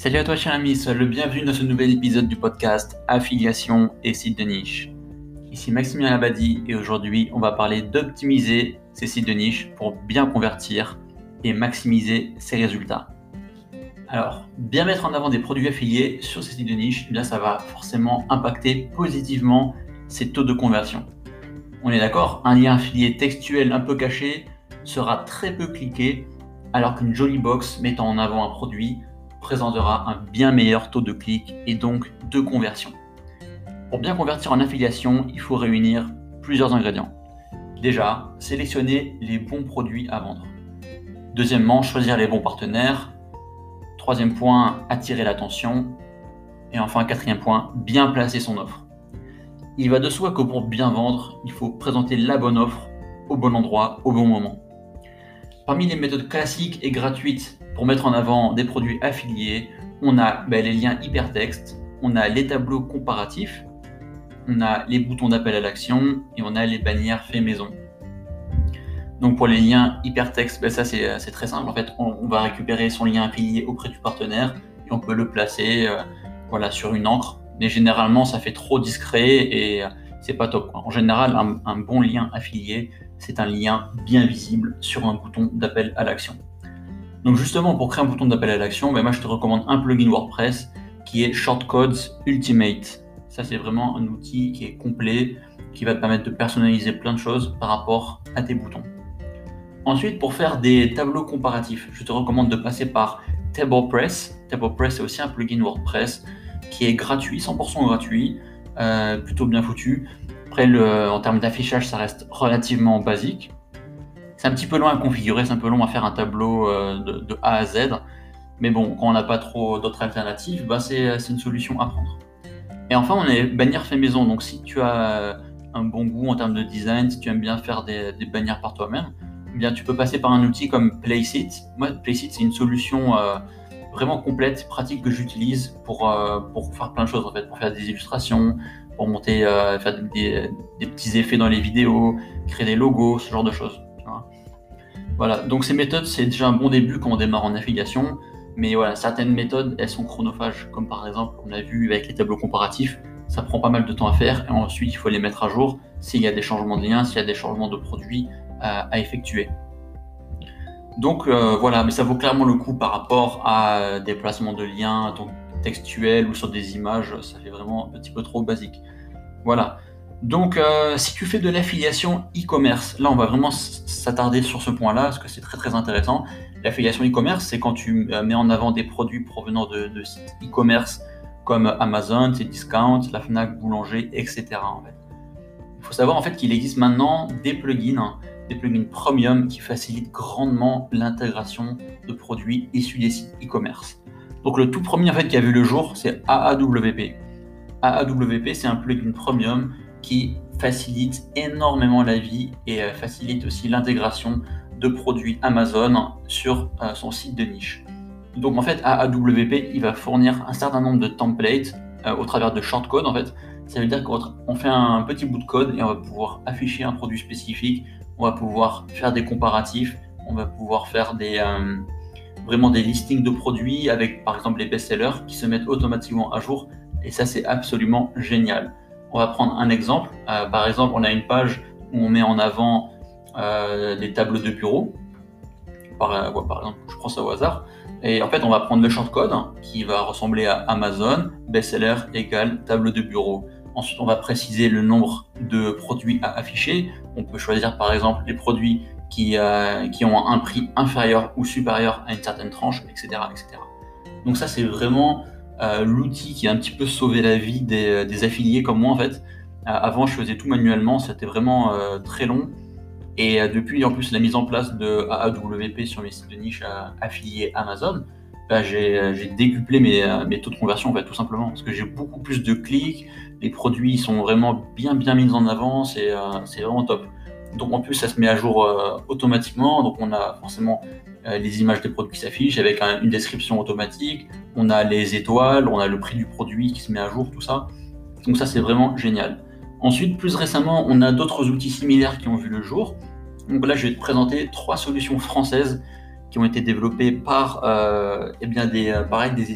Salut à toi cher ami, le bienvenu dans ce nouvel épisode du podcast Affiliation et sites de niche. Ici Maximilien Labadi et aujourd'hui on va parler d'optimiser ces sites de niche pour bien convertir et maximiser ses résultats. Alors, bien mettre en avant des produits affiliés sur ces sites de niche, eh bien ça va forcément impacter positivement ses taux de conversion. On est d'accord, un lien affilié textuel un peu caché sera très peu cliqué alors qu'une jolie box mettant en avant un produit présentera un bien meilleur taux de clic et donc de conversion. Pour bien convertir en affiliation, il faut réunir plusieurs ingrédients. Déjà, sélectionner les bons produits à vendre. Deuxièmement, choisir les bons partenaires. Troisième point, attirer l'attention. Et enfin, quatrième point, bien placer son offre. Il va de soi que pour bien vendre, il faut présenter la bonne offre au bon endroit, au bon moment. Parmi les méthodes classiques et gratuites pour mettre en avant des produits affiliés, on a ben, les liens hypertextes, on a les tableaux comparatifs, on a les boutons d'appel à l'action et on a les bannières fait maison. Donc pour les liens hypertextes, ben, ça c'est très simple. En fait, on, va récupérer son lien affilié auprès du partenaire et on peut le placer euh, sur une encre. Mais généralement, ça fait trop discret et c'est pas top. En général, un bon lien affilié, c'est un lien bien visible sur un bouton d'appel à l'action. Donc justement, pour créer un bouton d'appel à l'action, ben moi je te recommande un plugin WordPress qui est Shortcodes Ultimate. Ça c'est vraiment un outil qui est complet, qui va te permettre de personnaliser plein de choses par rapport à tes boutons. Ensuite, pour faire des tableaux comparatifs, je te recommande de passer par TablePress. TablePress c'est aussi un plugin WordPress qui est gratuit, 100% gratuit, euh, plutôt bien foutu. Après, le, en termes d'affichage, ça reste relativement basique. C'est un petit peu long à configurer, c'est un peu long à faire un tableau euh, de, A à Z. Mais bon, quand on n'a pas trop d'autres alternatives, bah c'est une solution à prendre. Et enfin, on est bannière fait maison. Donc si tu as un bon goût en termes de design, si tu aimes bien faire des, bannières par toi-même, eh bien tu peux passer par un outil comme Placeit. Moi, Placeit, c'est une solution euh, vraiment complète, pratique que j'utilise pour, euh, pour faire plein de choses en fait, pour faire des illustrations, pour monter, faire des, petits effets dans les vidéos, créer des logos, ce genre de choses. Voilà, donc ces méthodes, c'est déjà un bon début quand on démarre en affiliation, mais voilà, certaines méthodes, elles sont chronophages, comme par exemple, on a vu avec les tableaux comparatifs, ça prend pas mal de temps à faire, et ensuite il faut les mettre à jour s'il y a des changements de liens, s'il y a des changements de produits à, effectuer. Donc euh, voilà, mais ça vaut clairement le coup par rapport à des placements de liens textuels ou sur des images, ça fait vraiment un petit peu trop basique. Voilà. Donc, euh, si tu fais de l'affiliation e-commerce, là, on va vraiment s'attarder sur ce point-là, parce que c'est très très intéressant. L'affiliation e-commerce, c'est quand tu euh, mets en avant des produits provenant de, sites e-commerce comme Amazon, Discount, la Fnac, Boulanger, etc. Il faut savoir en fait qu'il existe maintenant des plugins, des plugins premium qui facilitent grandement l'intégration de produits issus des sites e-commerce. Donc le tout premier en fait qui a vu le jour, c'est AAWP. AAWP, c'est un plugin premium qui facilite énormément la vie et euh, facilite aussi l'intégration de produits Amazon sur euh, son site de niche. Donc en fait, AWP, il va fournir un certain nombre de templates euh, au travers de shortcodes. En fait, ça veut dire qu'on fait un petit bout de code et on va pouvoir afficher un produit spécifique, on va pouvoir faire des comparatifs, on va pouvoir faire des vraiment des listings de produits avec par exemple les best-sellers qui se mettent automatiquement à jour. Et ça, c'est absolument génial. On va prendre un exemple. Euh, par exemple, on a une page où on met en avant euh, des tableaux de bureau. Par, euh, exemple, je prends ça au hasard. Et en fait, on va prendre le shortcode qui va ressembler à Amazon, bestseller égale table de bureau. Ensuite, on va préciser le nombre de produits à afficher. On peut choisir par exemple les produits qui, qui ont un prix inférieur ou supérieur à une certaine tranche, etc. etc. Donc ça, c'est vraiment euh, l'outil qui a un petit peu sauvé la vie des, affiliés comme moi en fait. Euh, avant, je faisais tout manuellement, c'était vraiment euh, très long. Et depuis en plus la mise en place de AAWP sur mes sites de niche affiliés Amazon, bah, j'ai décuplé mes, mes, taux de conversion en fait, tout simplement. Parce que j'ai beaucoup plus de clics, les produits sont vraiment bien bien mis en avant, c'est vraiment top. Donc en plus ça se met à jour automatiquement, donc on a forcément euh, les images des produits qui s'affichent avec une description automatique. On a les étoiles, on a le prix du produit qui se met à jour, tout ça. Donc ça, c'est vraiment génial. Ensuite, plus récemment, on a d'autres outils similaires qui ont vu le jour. Donc là, je vais te présenter trois solutions françaises qui ont été développés par eh bien des, pareil, des,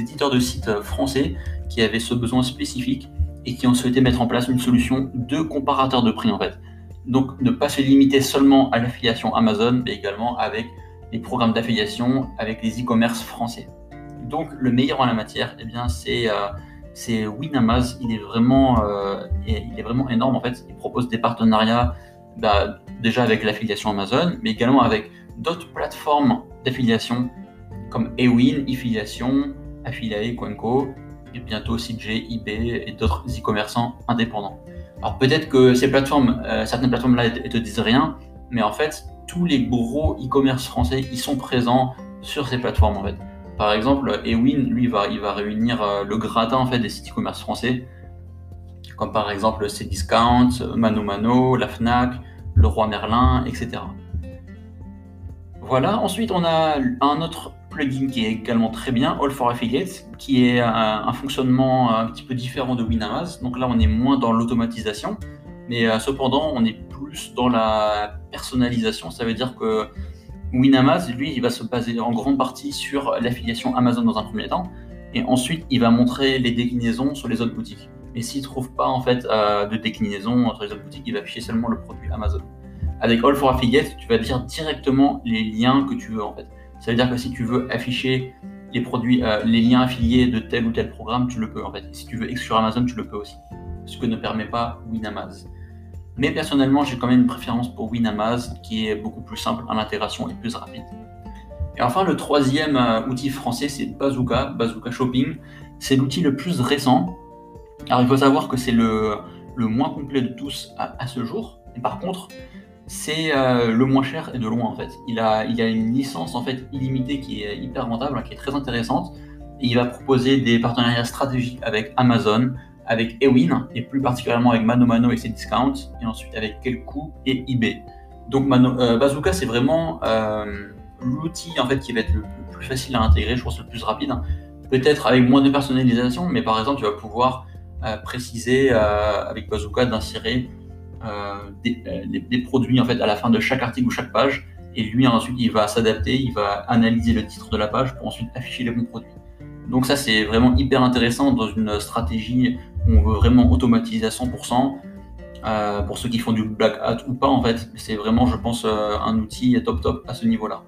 éditeurs de sites français qui avaient ce besoin spécifique et qui ont souhaité mettre en place une solution de comparateur de prix en fait. Donc ne pas se limiter seulement à l'affiliation Amazon, mais également avec les programmes d'affiliation avec les e-commerce français. Donc le meilleur en la matière, eh bien c'est c'est Winamaz. Il est vraiment, euh, il est vraiment énorme en fait. Il propose des partenariats bah, déjà avec l'affiliation Amazon, mais également avec d'autres plateformes d'affiliation comme Ewin, Affiliation, Affiliate, Quenco, et bientôt CJ, eBay et d'autres e-commerçants indépendants. Alors peut-être que ces plateformes, euh, certaines plateformes-là, ne te disent rien, mais en fait, tous les gros e-commerce français, ils sont présents sur ces plateformes en fait. Par exemple, Ewin, lui, va, il va réunir euh, le gratin en fait, des sites e-commerce français, comme par exemple Cdiscount, Mano Mano, la Fnac, le Roi Merlin, etc. Voilà, ensuite on a un autre plugin qui est également très bien, All for Affiliates, qui est un, fonctionnement un petit peu différent de Winamaz. Donc là, on est moins dans l'automatisation, mais euh, cependant, on est plus dans la personnalisation. Ça veut dire que Winamaz, lui, il va se baser en grande partie sur l'affiliation Amazon dans un premier temps, et ensuite il va montrer les déclinaisons sur les autres boutiques. Et s'il ne trouve pas en fait euh, de déclinaison sur les autres boutiques, il va afficher seulement le produit Amazon. Avec All for Affiliate, tu vas dire directement les liens que tu veux en fait. Ça veut dire que si tu veux afficher les produits, euh, les liens affiliés de tel ou tel programme, tu le peux en fait. Si tu veux exclure Amazon, tu le peux aussi. Ce que ne permet pas Winamaz. Mais personnellement, j'ai quand même une préférence pour Winamaz, qui est beaucoup plus simple à l'intégration et plus rapide. Et enfin, le troisième euh, outil français, c'est Bazooka, Bazooka Shopping. C'est l'outil le plus récent. Alors, il faut savoir que c'est le, le moins complet de tous à, ce jour. Par contre, c'est euh, le moins cher et de loin en fait. Il a, il a une licence en fait illimitée qui est hyper rentable, qui est très intéressante. Et il va proposer des partenariats stratégiques avec Amazon, avec Ewin, et plus particulièrement avec Mano Mano et ses discounts, et ensuite avec Kelku et eBay. Donc euh, Bazooka, c'est vraiment euh, l'outil en fait qui va être le, plus facile à intégrer, je pense le plus rapide. Peut-être avec moins de personnalisation, mais par exemple, tu vas pouvoir préciser avec Bazooka d'insérer des, des, produits en fait à la fin de chaque article ou chaque page, et lui ensuite il va s'adapter, il va analyser le titre de la page pour ensuite afficher les bons produits. Donc ça c'est vraiment hyper intéressant dans une stratégie on veut vraiment automatiser à 100%. Euh, pour ceux qui font du black hat ou pas en fait, c'est vraiment je pense euh, un outil top top à ce niveau-là.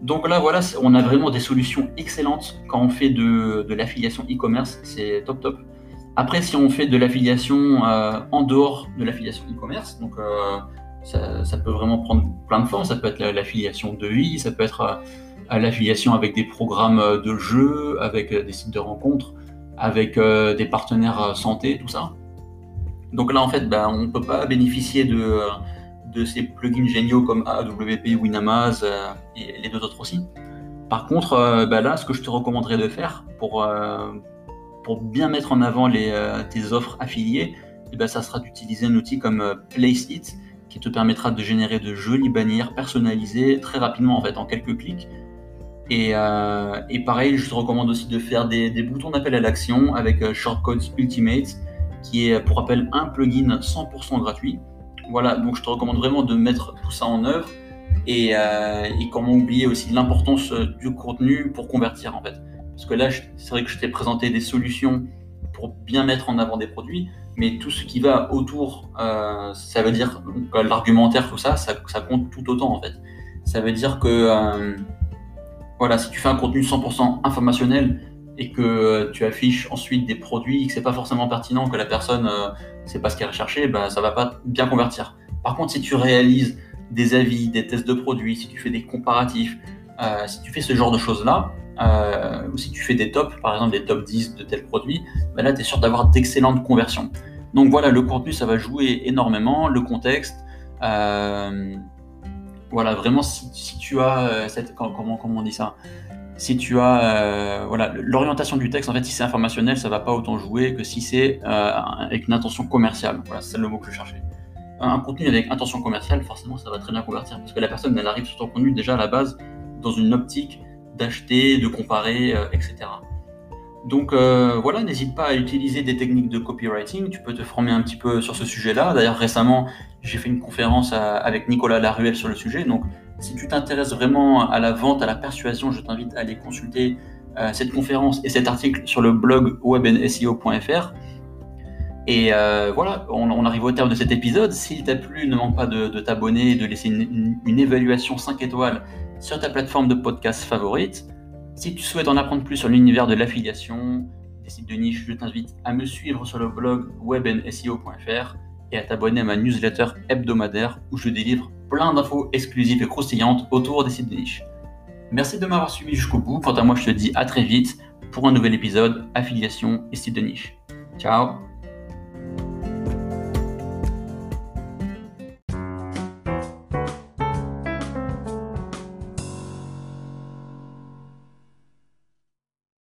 Donc là voilà, on a vraiment des solutions excellentes quand on fait de, l'affiliation e-commerce, c'est top top. Après si on fait de l'affiliation euh, en dehors de l'affiliation e-commerce, donc ça, peut vraiment prendre plein de formes, ça peut être l'affiliation de vie, ça peut être l'affiliation avec des programmes de jeux, avec des sites de rencontres avec euh, des partenaires euh, santé, tout ça. Donc là, en fait, ben, on ne peut pas bénéficier de, ces plugins géniaux comme AWP, Winamaz euh, et les deux autres aussi. Par contre, ben là, ce que je te recommanderais de faire pour, pour bien mettre en avant les, tes offres affiliées, eh ben, ça sera d'utiliser un outil comme Placeit qui te permettra de générer de jolies bannières personnalisées très rapidement, en fait, en quelques clics euh, et, pareil, je te recommande aussi de faire des, boutons d'appel à l'action avec euh, Shortcodes Ultimate, qui est pour rappel un plugin 100% gratuit. Voilà, donc je te recommande vraiment de mettre tout ça en œuvre. Et, euh, et comment oublier aussi l'importance du contenu pour convertir en fait. Parce que là, c'est vrai que je t'ai présenté des solutions pour bien mettre en avant des produits, mais tout ce qui va autour, ça veut dire l'argumentaire, tout ça, ça, compte tout autant en fait. Ça veut dire que voilà, si tu fais un contenu 100% informationnel et que tu affiches ensuite des produits, que c'est pas forcément pertinent, que la personne euh, sait pas ce qu'elle recherchait, ben, ça va pas bien convertir. Par contre, si tu réalises des avis, des tests de produits, si tu fais des comparatifs, euh, si tu fais ce genre de choses-là, euh, si tu fais des tops, par exemple des top 10 de tel produit, ben là, tu es sûr d'avoir d'excellentes conversions. Donc voilà, le contenu, ça va jouer énormément, le contexte. Euh, voilà, vraiment, si, tu as euh, cette. Comment, comment on dit ça? Si tu as euh, voilà l'orientation du texte en fait si c'est informationnel ça va pas autant jouer que si c'est avec une intention commerciale voilà c'est le mot que je cherchais un, contenu avec intention commerciale forcément ça va très bien convertir parce que la personne elle arrive sur ton contenu déjà à la base dans une optique d'acheter de comparer etc donc voilà n'hésite pas à utiliser des techniques de copywriting tu peux te former un petit peu sur ce sujet là d'ailleurs récemment j'ai fait une conférence avec Nicolas Laruelle sur le sujet, donc Si tu t'intéresses vraiment à la vente, à la persuasion, je t'invite à aller consulter euh, cette conférence et cet article sur le blog webnseo.fr. Et euh, voilà, on, arrive au terme de cet épisode. S'il t'a plu, ne manque pas de, t'abonner et de laisser une, une, évaluation 5 étoiles sur ta plateforme de podcast favorite. Si tu souhaites en apprendre plus sur l'univers de l'affiliation, des sites de niche, je t'invite à me suivre sur le blog webnseo.fr et à t'abonner à ma newsletter hebdomadaire où je délivre plein d'infos exclusives et croustillantes autour des sites de niche. Merci de m'avoir suivi jusqu'au bout. Quant à moi, je te dis à très vite pour un nouvel épisode affiliation et sites de niche. Ciao